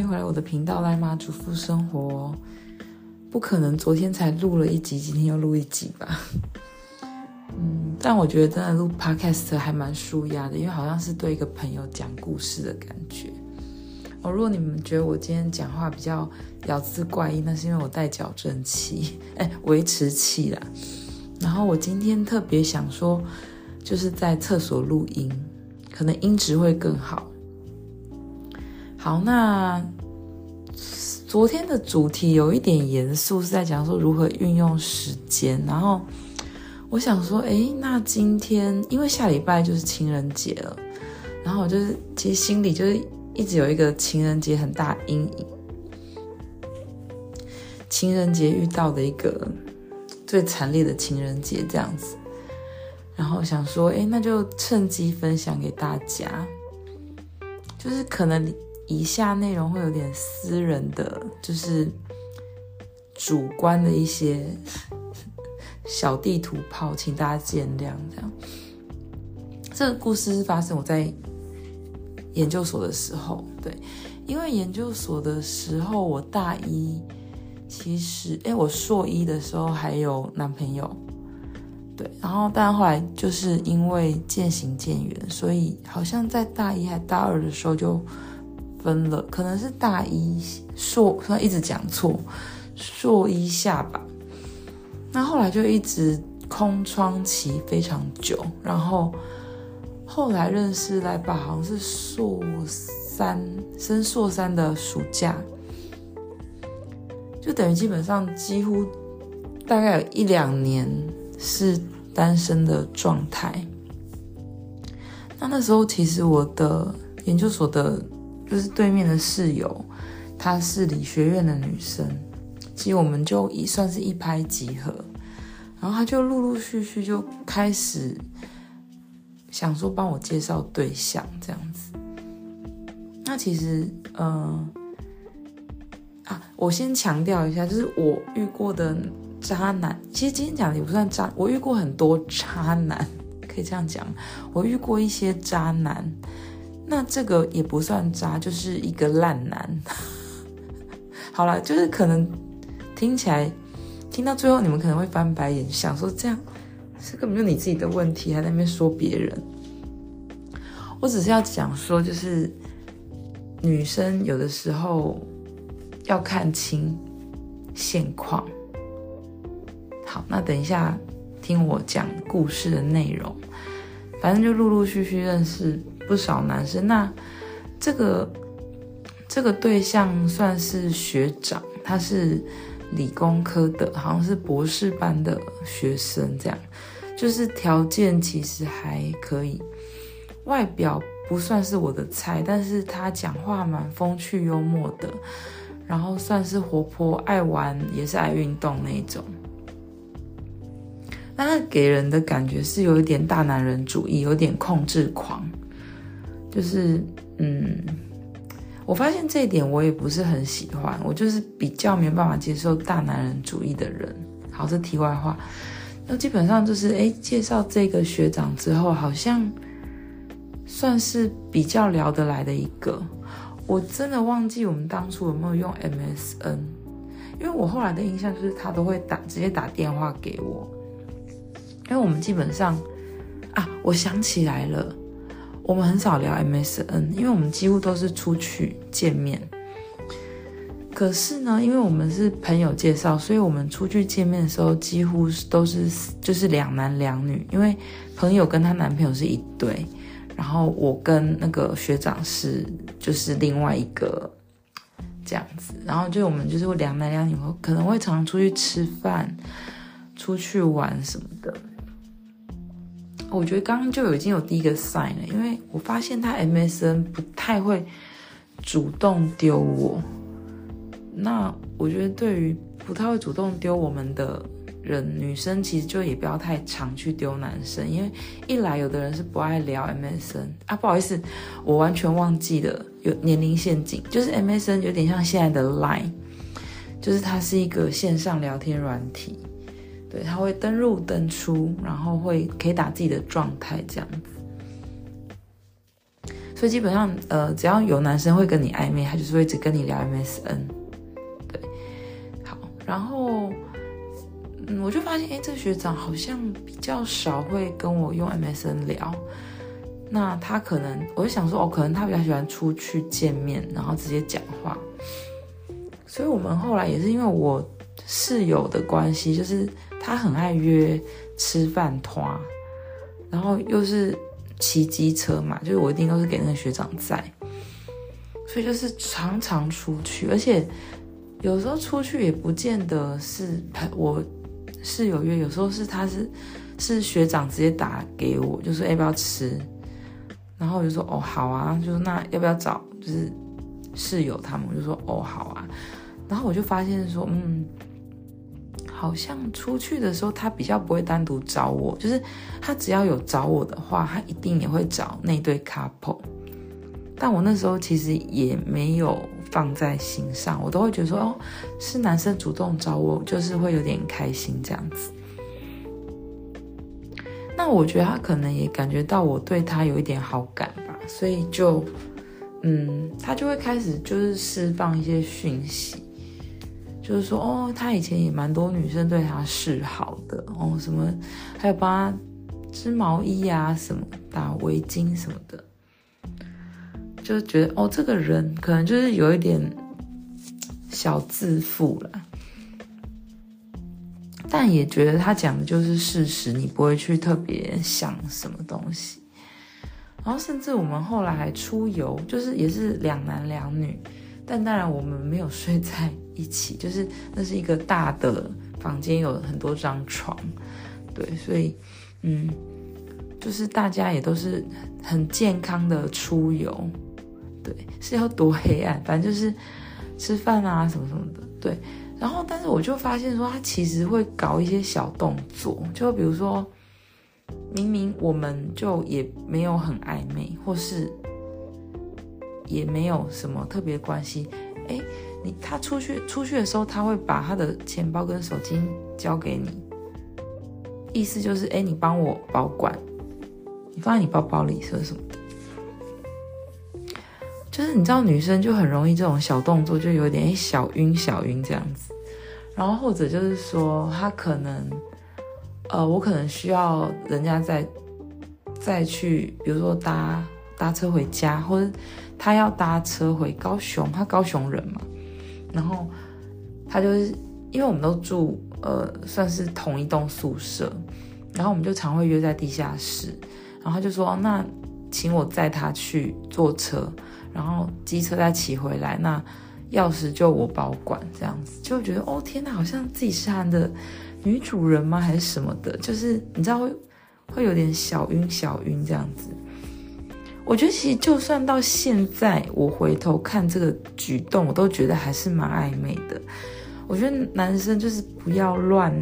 迎回来我的频道，赖妈主妇生活。不可能昨天才录了一集，今天又录一集吧？嗯，但我觉得真的录 podcast 还蛮舒压的，因为好像是对一个朋友讲故事的感觉。哦，如果你们觉得我今天讲话比较咬字怪异，那是因为我带矫正器，哎，维持器啦。然后我今天特别想说，就是在厕所录音，可能音质会更好。好，那昨天的主题有一点严肃，是在讲说如何运用时间。然后我想说，诶，那今天因为下礼拜就是情人节了，然后我就是其实心里就是一直有一个情人节很大阴影。情人节遇到的一个最惨烈的情人节这样子，然后想说，诶，那就趁机分享给大家，就是可能。以下内容会有点私人的，就是主观的一些小地图炮，请大家见谅。这样，这个故事是发生我在研究所的时候，对，因为研究所的时候我大一，其实哎，我硕一的时候还有男朋友，对，然后但后来就是因为渐行渐远，所以好像在大一还大二的时候就。分了，可能是大一硕，他一直讲错，硕一下吧。那后来就一直空窗期非常久，然后后来认识来吧，好像是硕三升硕三的暑假，就等于基本上几乎大概有一两年是单身的状态。那那时候其实我的研究所的。就是对面的室友，她是理学院的女生，其实我们就一算是一拍即合，然后她就陆陆续续就开始想说帮我介绍对象这样子。那其实，嗯、啊，我先强调一下，就是我遇过的渣男，其实今天讲的也不算渣，我遇过很多渣男，可以这样讲，我遇过一些渣男。那这个也不算渣，就是一个烂男。好了，就是可能听起来，听到最后你们可能会翻白眼，想说这样，是根本就你自己的问题，还在那边说别人。我只是要讲说，就是女生有的时候要看清现况。好，那等一下听我讲故事的内容，反正就陆陆续续认识。不少男生，那这个这个对象算是学长，他是理工科的，好像是博士班的学生，这样就是条件其实还可以，外表不算是我的菜，但是他讲话蛮风趣幽默的，然后算是活泼爱玩，也是爱运动那一种。那他给人的感觉是有一点大男人主义，有点控制狂。就是，嗯，我发现这一点我也不是很喜欢，我就是比较没办法接受大男人主义的人。好，这题外话，那基本上就是，哎，介绍这个学长之后，好像算是比较聊得来的一个。我真的忘记我们当初有没有用 MSN，因为我后来的印象就是他都会打，直接打电话给我，因为我们基本上，啊，我想起来了。我们很少聊 MSN，因为我们几乎都是出去见面。可是呢，因为我们是朋友介绍，所以我们出去见面的时候几乎都是就是两男两女。因为朋友跟她男朋友是一对，然后我跟那个学长是就是另外一个这样子。然后就我们就是两男两女，可能会常常出去吃饭、出去玩什么的。我觉得刚刚就已经有第一个 sign 了，因为我发现他 MSN 不太会主动丢我。那我觉得对于不太会主动丢我们的人，女生其实就也不要太常去丢男生，因为一来有的人是不爱聊 MSN 啊，不好意思，我完全忘记了有年龄陷阱，就是 MSN 有点像现在的 Line，就是它是一个线上聊天软体。对，他会登入登出，然后会可以打自己的状态这样子。所以基本上呃，只要有男生会跟你暧昧，他就是会只跟你聊 MSN。对，好，然后嗯，我就发现，哎，这个学长好像比较少会跟我用 MSN 聊。那他可能，我就想说，哦，可能他比较喜欢出去见面，然后直接讲话。所以我们后来也是因为我室友的关系，就是他很爱约吃饭团，然后又是骑机车嘛，就是我一定都是给那个学长载，所以就是常常出去，而且有时候出去也不见得是我室友约，有时候是他是是学长直接打给我，就说要不要吃。然后我就说哦好啊，就说那要不要找就是室友他们？我就说哦好啊。然后我就发现说嗯，好像出去的时候他比较不会单独找我，就是他只要有找我的话，他一定也会找那对 couple。但我那时候其实也没有放在心上，我都会觉得说哦，是男生主动找我，就是会有点开心这样子。那我觉得他可能也感觉到我对他有一点好感吧，所以就，嗯，他就会开始就是释放一些讯息，就是说，哦，他以前也蛮多女生对他示好的，哦，什么，还有帮他织毛衣啊，什么打围巾什么的，就觉得，哦，这个人可能就是有一点小自负了。但也觉得他讲的就是事实，你不会去特别想什么东西。然后甚至我们后来还出游，就是也是两男两女，但当然我们没有睡在一起，就是那是一个大的房间，有很多张床，对，所以嗯，就是大家也都是很健康的出游，对，是要多黑暗，反正就是吃饭啊什么什么的，对。然后，但是我就发现说，他其实会搞一些小动作，就比如说，明明我们就也没有很暧昧，或是也没有什么特别关系，哎，你他出去出去的时候，他会把他的钱包跟手机交给你，意思就是，哎，你帮我保管，你放在你包包里，是什么。就是你知道，女生就很容易这种小动作，就有点小晕小晕这样子。然后或者就是说，她可能，呃，我可能需要人家再再去，比如说搭搭车回家，或者她要搭车回高雄，她高雄人嘛。然后他就是因为我们都住呃算是同一栋宿舍，然后我们就常会约在地下室。然后他就说，那请我载她去坐车。然后机车再骑回来，那钥匙就我保管，这样子就觉得哦天哪，好像自己是他的女主人吗？还是什么的？就是你知道会会有点小晕小晕这样子。我觉得其实就算到现在，我回头看这个举动，我都觉得还是蛮暧昧的。我觉得男生就是不要乱，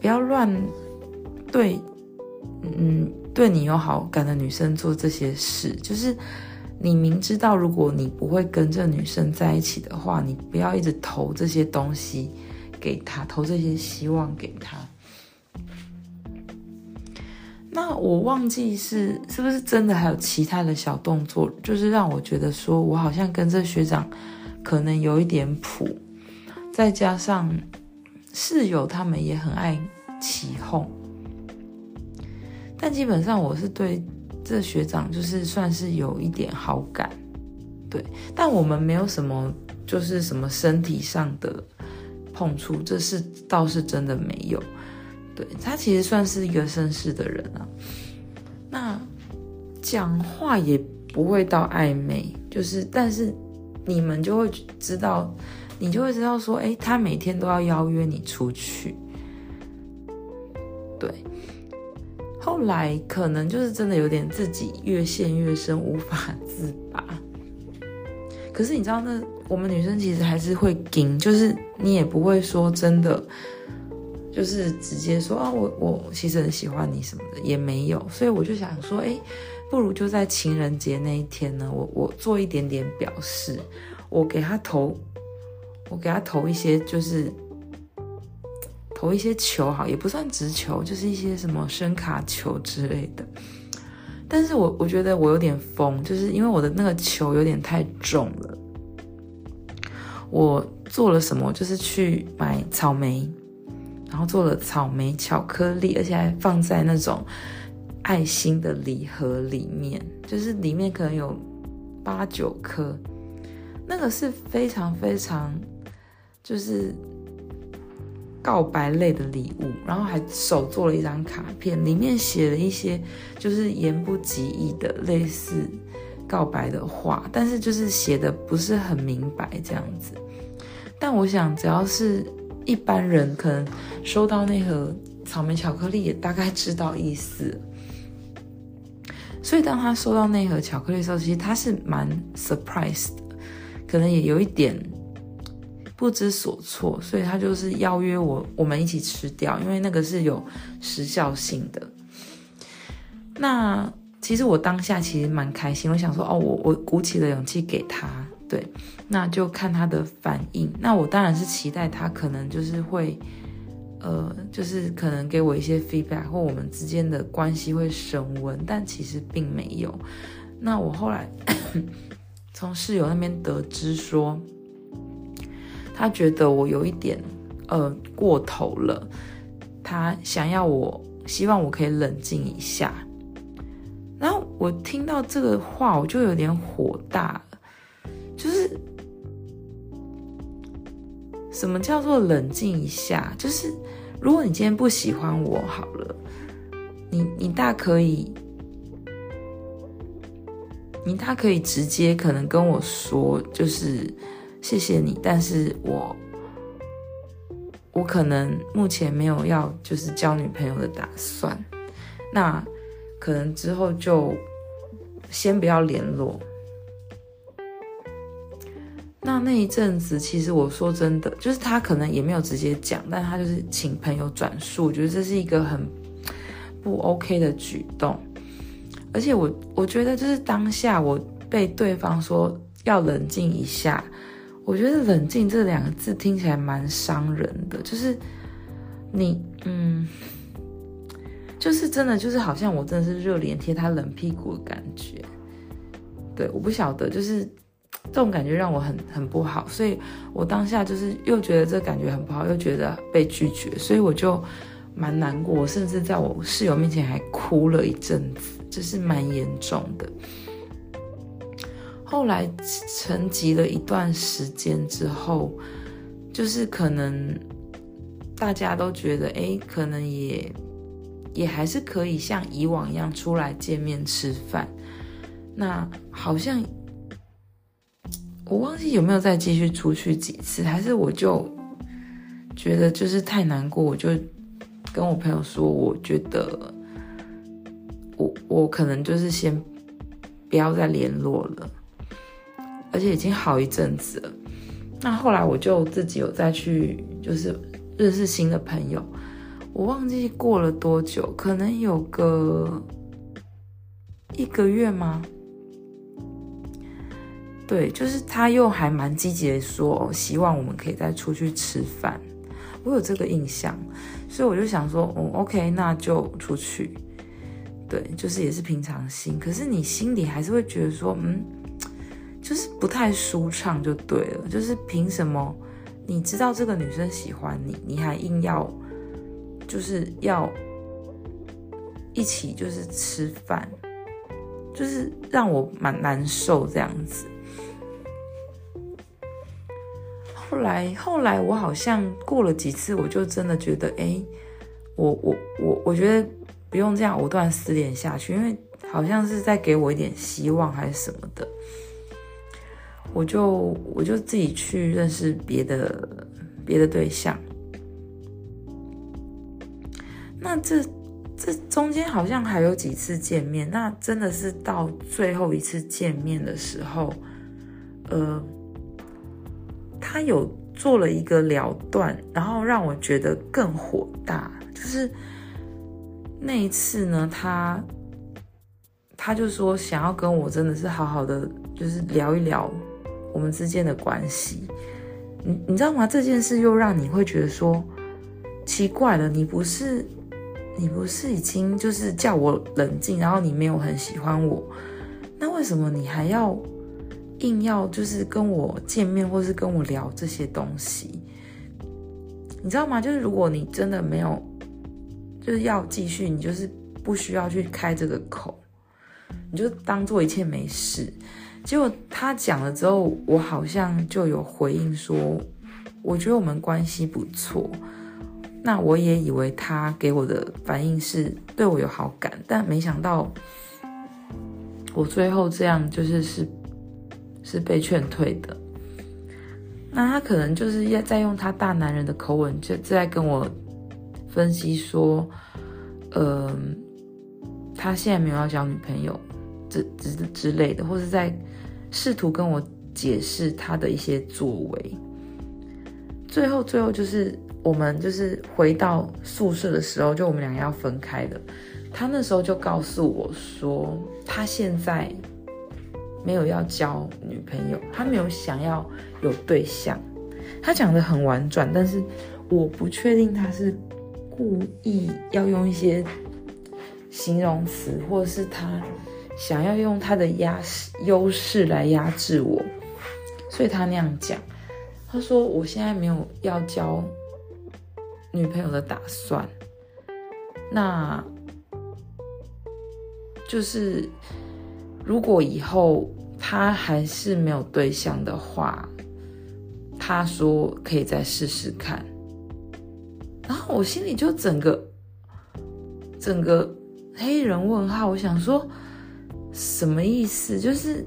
不要乱对，嗯。对你有好感的女生做这些事，就是你明知道如果你不会跟这女生在一起的话，你不要一直投这些东西给她，投这些希望给她。那我忘记是是不是真的还有其他的小动作，就是让我觉得说我好像跟这学长可能有一点谱，再加上室友他们也很爱起哄。但基本上我是对这学长就是算是有一点好感，对，但我们没有什么就是什么身体上的碰触，这是倒是真的没有。对，他其实算是一个绅士的人啊，那讲话也不会到暧昧，就是但是你们就会知道，你就会知道说，哎，他每天都要邀约你出去，对。后来可能就是真的有点自己越陷越深，无法自拔。可是你知道，那我们女生其实还是会顶，就是你也不会说真的，就是直接说啊，我我其实很喜欢你什么的也没有。所以我就想说，哎，不如就在情人节那一天呢，我我做一点点表示，我给他投，我给他投一些就是。投一些球好，也不算直球，就是一些什么声卡球之类的。但是我我觉得我有点疯，就是因为我的那个球有点太重了。我做了什么？就是去买草莓，然后做了草莓巧克力，而且还放在那种爱心的礼盒里面，就是里面可能有八九颗，那个是非常非常就是。告白类的礼物，然后还手做了一张卡片，里面写了一些就是言不及义的类似告白的话，但是就是写的不是很明白这样子。但我想，只要是一般人，可能收到那盒草莓巧克力，也大概知道意思。所以当他收到那盒巧克力的时候，其实他是蛮 surprise 的，可能也有一点。不知所措，所以他就是邀约我，我们一起吃掉，因为那个是有时效性的。那其实我当下其实蛮开心，我想说，哦，我我鼓起了勇气给他，对，那就看他的反应。那我当然是期待他可能就是会，呃，就是可能给我一些 feedback，或我们之间的关系会升温，但其实并没有。那我后来 从室友那边得知说。他觉得我有一点，呃，过头了。他想要我，希望我可以冷静一下。然后我听到这个话，我就有点火大。就是什么叫做冷静一下？就是如果你今天不喜欢我，好了，你你大可以，你大可以直接可能跟我说，就是。谢谢你，但是我我可能目前没有要就是交女朋友的打算，那可能之后就先不要联络。那那一阵子，其实我说真的，就是他可能也没有直接讲，但他就是请朋友转述，我觉得这是一个很不 OK 的举动，而且我我觉得就是当下我被对方说要冷静一下。我觉得“冷静”这两个字听起来蛮伤人的，就是你，嗯，就是真的，就是好像我真的是热脸贴他冷屁股的感觉。对，我不晓得，就是这种感觉让我很很不好，所以我当下就是又觉得这感觉很不好，又觉得被拒绝，所以我就蛮难过，甚至在我室友面前还哭了一阵子，就是蛮严重的。后来沉寂了一段时间之后，就是可能大家都觉得，哎，可能也也还是可以像以往一样出来见面吃饭。那好像我忘记有没有再继续出去几次，还是我就觉得就是太难过，我就跟我朋友说，我觉得我我可能就是先不要再联络了。而且已经好一阵子了，那后来我就自己有再去，就是认识新的朋友。我忘记过了多久，可能有个一个月吗？对，就是他又还蛮积极的说，希望我们可以再出去吃饭。我有这个印象，所以我就想说，哦，OK，那就出去。对，就是也是平常心，可是你心里还是会觉得说，嗯。就是不太舒畅，就对了。就是凭什么？你知道这个女生喜欢你，你还硬要，就是要一起就是吃饭，就是让我蛮难受这样子。后来，后来我好像过了几次，我就真的觉得，哎，我我我我觉得不用这样藕断丝连下去，因为好像是在给我一点希望还是什么的。我就我就自己去认识别的别的对象，那这这中间好像还有几次见面，那真的是到最后一次见面的时候，呃，他有做了一个了断，然后让我觉得更火大，就是那一次呢，他他就说想要跟我真的是好好的，就是聊一聊。我们之间的关系，你你知道吗？这件事又让你会觉得说奇怪了，你不是你不是已经就是叫我冷静，然后你没有很喜欢我，那为什么你还要硬要就是跟我见面，或是跟我聊这些东西？你知道吗？就是如果你真的没有就是要继续，你就是不需要去开这个口，你就当做一切没事。结果他讲了之后，我好像就有回应说，我觉得我们关系不错。那我也以为他给我的反应是对我有好感，但没想到我最后这样就是是是被劝退的。那他可能就是要在用他大男人的口吻，就在跟我分析说，呃，他现在没有要交女朋友，之之之类的，或是在试图跟我解释他的一些作为。最后，最后就是。我们就是回到宿舍的时候，就我们两个要分开了。他那时候就告诉我说，他现在没有要交女朋友，他没有想要有对象。他讲得很婉转，但是我不确定他是故意要用一些形容词，或是他想要用他的压优势来压制我，所以他那样讲。他说：“我现在没有要交。”女朋友的打算，那就是如果以后他还是没有对象的话，他说可以再试试看。然后我心里就整个整个黑人问号，我想说什么意思？就是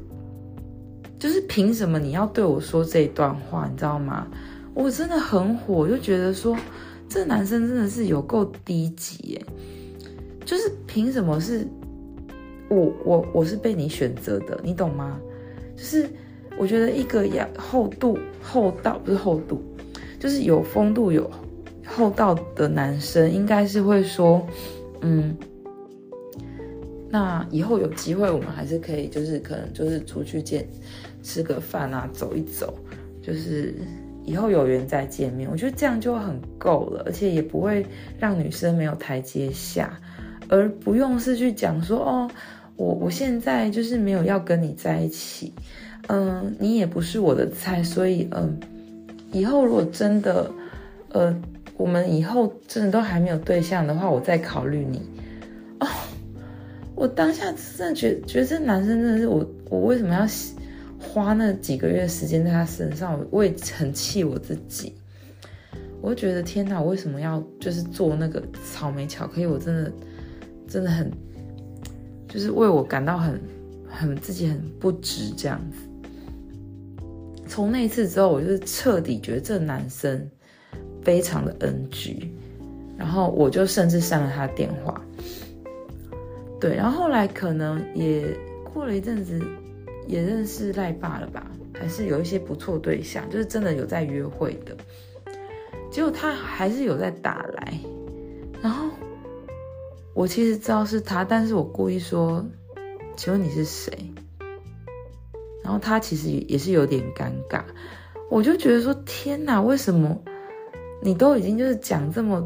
就是凭什么你要对我说这段话？你知道吗？我真的很火，就觉得说。这男生真的是有够低级耶！就是凭什么是我我我是被你选择的，你懂吗？就是我觉得一个要厚度厚道不是厚度，就是有风度有厚道的男生，应该是会说，嗯，那以后有机会我们还是可以，就是可能就是出去见吃个饭啊，走一走，就是。以后有缘再见面，我觉得这样就很够了，而且也不会让女生没有台阶下，而不用是去讲说哦，我我现在就是没有要跟你在一起，嗯，你也不是我的菜，所以嗯，以后如果真的，呃，我们以后真的都还没有对象的话，我再考虑你。哦，我当下真的觉觉得这男生真的是我，我为什么要？花那几个月时间在他身上，我也很气我自己。我就觉得天哪，我为什么要就是做那个草莓巧克力？我真的真的很，就是为我感到很很自己很不值这样子。从那一次之后，我就是彻底觉得这男生非常的 NG，然后我就甚至删了他的电话。对，然后后来可能也过了一阵子。也认识赖爸了吧？还是有一些不错对象，就是真的有在约会的。结果他还是有在打来，然后我其实知道是他，但是我故意说：“请问你是谁？”然后他其实也是有点尴尬。我就觉得说：“天哪，为什么你都已经就是讲这么，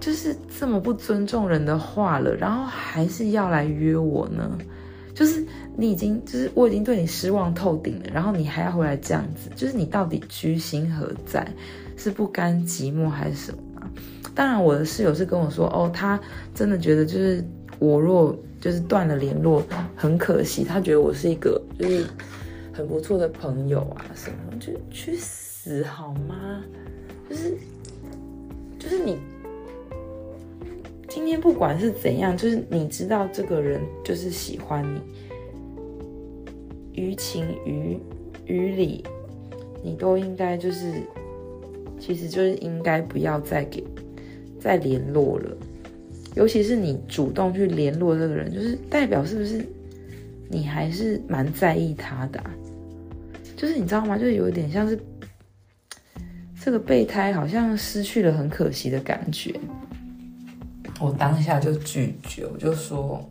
就是这么不尊重人的话了，然后还是要来约我呢？”就是你已经，就是我已经对你失望透顶了，然后你还要回来这样子，就是你到底居心何在？是不甘寂寞还是什么？当然，我的室友是跟我说，哦，他真的觉得就是我若就是断了联络，很可惜，他觉得我是一个就是很不错的朋友啊什么，就去死好吗？就是就是你。今天不管是怎样，就是你知道这个人就是喜欢你，于情于于理，你都应该就是，其实就是应该不要再给再联络了。尤其是你主动去联络这个人，就是代表是不是你还是蛮在意他的？就是你知道吗？就是有点像是这个备胎好像失去了很可惜的感觉。我当下就拒绝，我就说，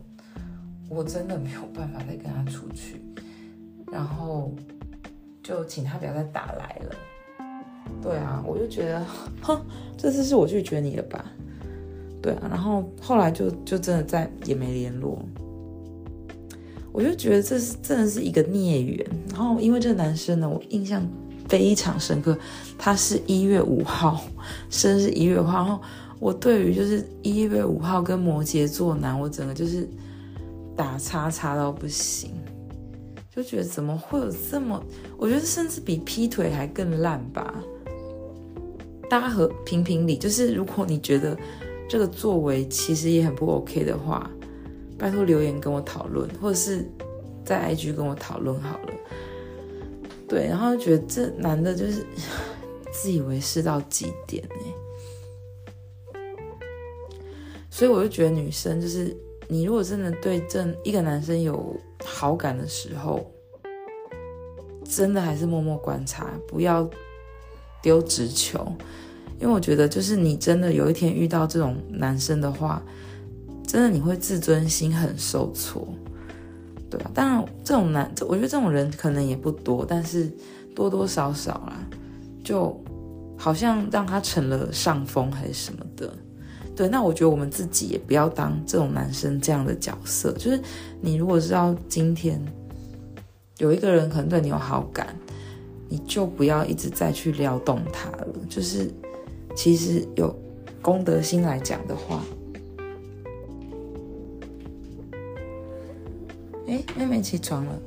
我真的没有办法再跟他出去，然后就请他不要再打来了。对啊，我就觉得，哼，这次是我拒绝你了吧？对啊，然后后来就就真的再也没联络。我就觉得这是真的是一个孽缘。然后因为这个男生呢，我印象非常深刻，他是一月五号，生日一月五号。然后我对于就是一月五号跟摩羯座男，我整个就是打叉叉到不行，就觉得怎么会有这么，我觉得甚至比劈腿还更烂吧。大家和评评理，就是如果你觉得这个作为其实也很不 OK 的话。拜托留言跟我讨论，或者是在 IG 跟我讨论好了。对，然后觉得这男的就是自以为是到极点哎，所以我就觉得女生就是你如果真的对这一个男生有好感的时候，真的还是默默观察，不要丢直球，因为我觉得就是你真的有一天遇到这种男生的话。真的你会自尊心很受挫，对吧？当然，这种男，我觉得这种人可能也不多，但是多多少少啦，就好像让他成了上风还是什么的。对，那我觉得我们自己也不要当这种男生这样的角色。就是你如果知道今天有一个人可能对你有好感，你就不要一直再去撩动他了。就是其实有功德心来讲的话。诶妹妹起床了。